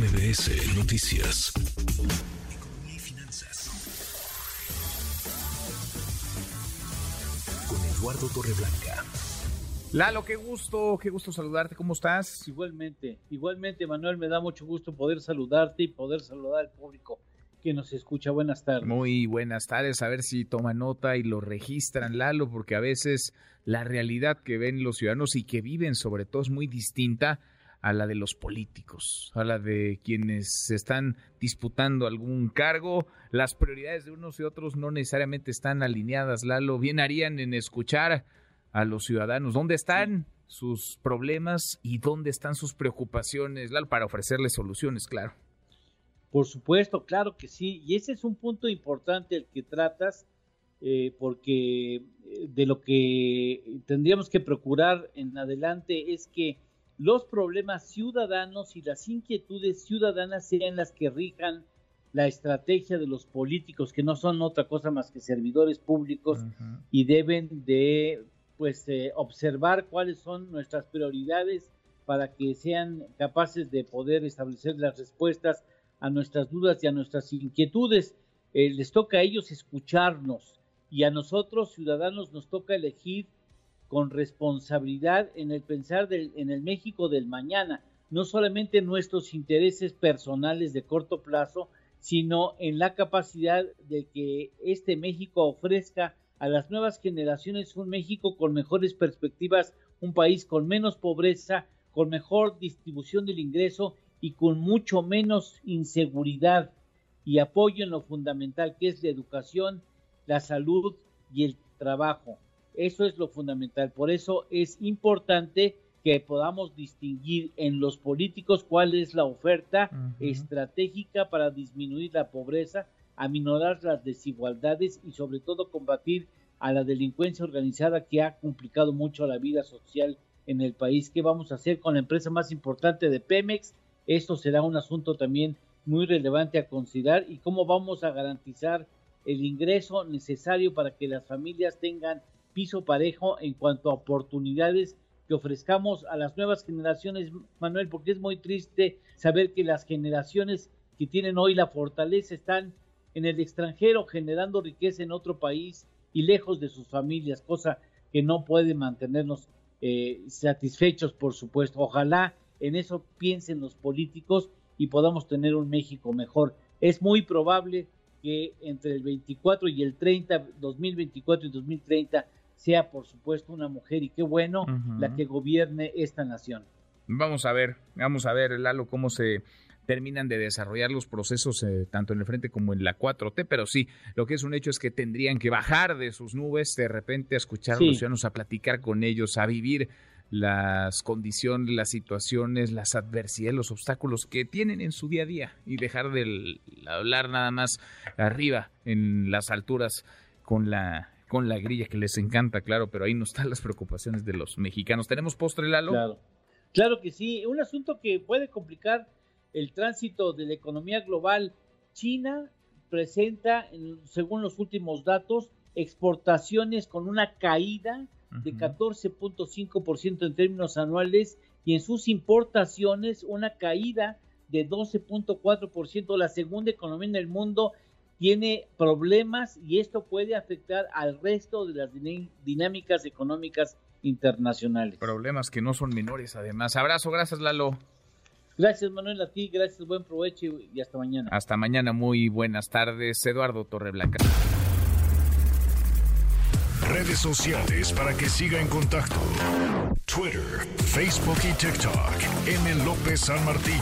MBS Noticias. Economía y finanzas. Con Eduardo Torreblanca. Lalo, qué gusto, qué gusto saludarte, ¿cómo estás? Igualmente, igualmente Manuel, me da mucho gusto poder saludarte y poder saludar al público que nos escucha. Buenas tardes. Muy buenas tardes, a ver si toma nota y lo registran, Lalo, porque a veces la realidad que ven los ciudadanos y que viven sobre todo es muy distinta a la de los políticos, a la de quienes están disputando algún cargo. Las prioridades de unos y otros no necesariamente están alineadas, Lalo. Bien harían en escuchar a los ciudadanos dónde están sus problemas y dónde están sus preocupaciones, Lalo, para ofrecerles soluciones, claro. Por supuesto, claro que sí. Y ese es un punto importante el que tratas, eh, porque eh, de lo que tendríamos que procurar en adelante es que los problemas ciudadanos y las inquietudes ciudadanas sean las que rijan la estrategia de los políticos, que no son otra cosa más que servidores públicos y deben de pues eh, observar cuáles son nuestras prioridades para que sean capaces de poder establecer las respuestas a nuestras dudas y a nuestras inquietudes. Eh, les toca a ellos escucharnos y a nosotros, ciudadanos, nos toca elegir con responsabilidad en el pensar del, en el México del mañana, no solamente nuestros intereses personales de corto plazo, sino en la capacidad de que este México ofrezca a las nuevas generaciones un México con mejores perspectivas, un país con menos pobreza, con mejor distribución del ingreso y con mucho menos inseguridad y apoyo en lo fundamental que es la educación, la salud y el trabajo. Eso es lo fundamental. Por eso es importante que podamos distinguir en los políticos cuál es la oferta estratégica para disminuir la pobreza, aminorar las desigualdades y sobre todo combatir a la delincuencia organizada que ha complicado mucho la vida social en el país. ¿Qué vamos a hacer con la empresa más importante de Pemex? Esto será un asunto también muy relevante a considerar y cómo vamos a garantizar el ingreso necesario para que las familias tengan piso parejo en cuanto a oportunidades que ofrezcamos a las nuevas generaciones, Manuel, porque es muy triste saber que las generaciones que tienen hoy la fortaleza están en el extranjero generando riqueza en otro país y lejos de sus familias, cosa que no puede mantenernos eh, satisfechos, por supuesto. Ojalá en eso piensen los políticos y podamos tener un México mejor. Es muy probable que entre el 24 y el 30, 2024 y 2030 sea por supuesto una mujer y qué bueno la que gobierne esta nación. Vamos a ver, vamos a ver, Lalo, cómo se terminan de desarrollar los procesos eh, tanto en el frente como en la 4T, pero sí, lo que es un hecho es que tendrían que bajar de sus nubes, de repente a escuchar a los ciudadanos, a platicar con ellos, a vivir las condiciones, las situaciones, las adversidades, los obstáculos que tienen en su día a día y dejar de hablar nada más arriba en las alturas con la con la grilla que les encanta, claro, pero ahí no están las preocupaciones de los mexicanos. ¿Tenemos postre, Lalo? Claro. Claro que sí, un asunto que puede complicar el tránsito de la economía global. China presenta, según los últimos datos, exportaciones con una caída de 14.5% en términos anuales y en sus importaciones una caída de 12.4%. La segunda economía en el mundo tiene problemas y esto puede afectar al resto de las dinámicas económicas internacionales. Problemas que no son menores, además. Abrazo, gracias Lalo. Gracias Manuel, a ti, gracias, buen provecho y hasta mañana. Hasta mañana, muy buenas tardes. Eduardo Torreblanca. Redes sociales para que siga en contacto: Twitter, Facebook y TikTok. M. López San Martín.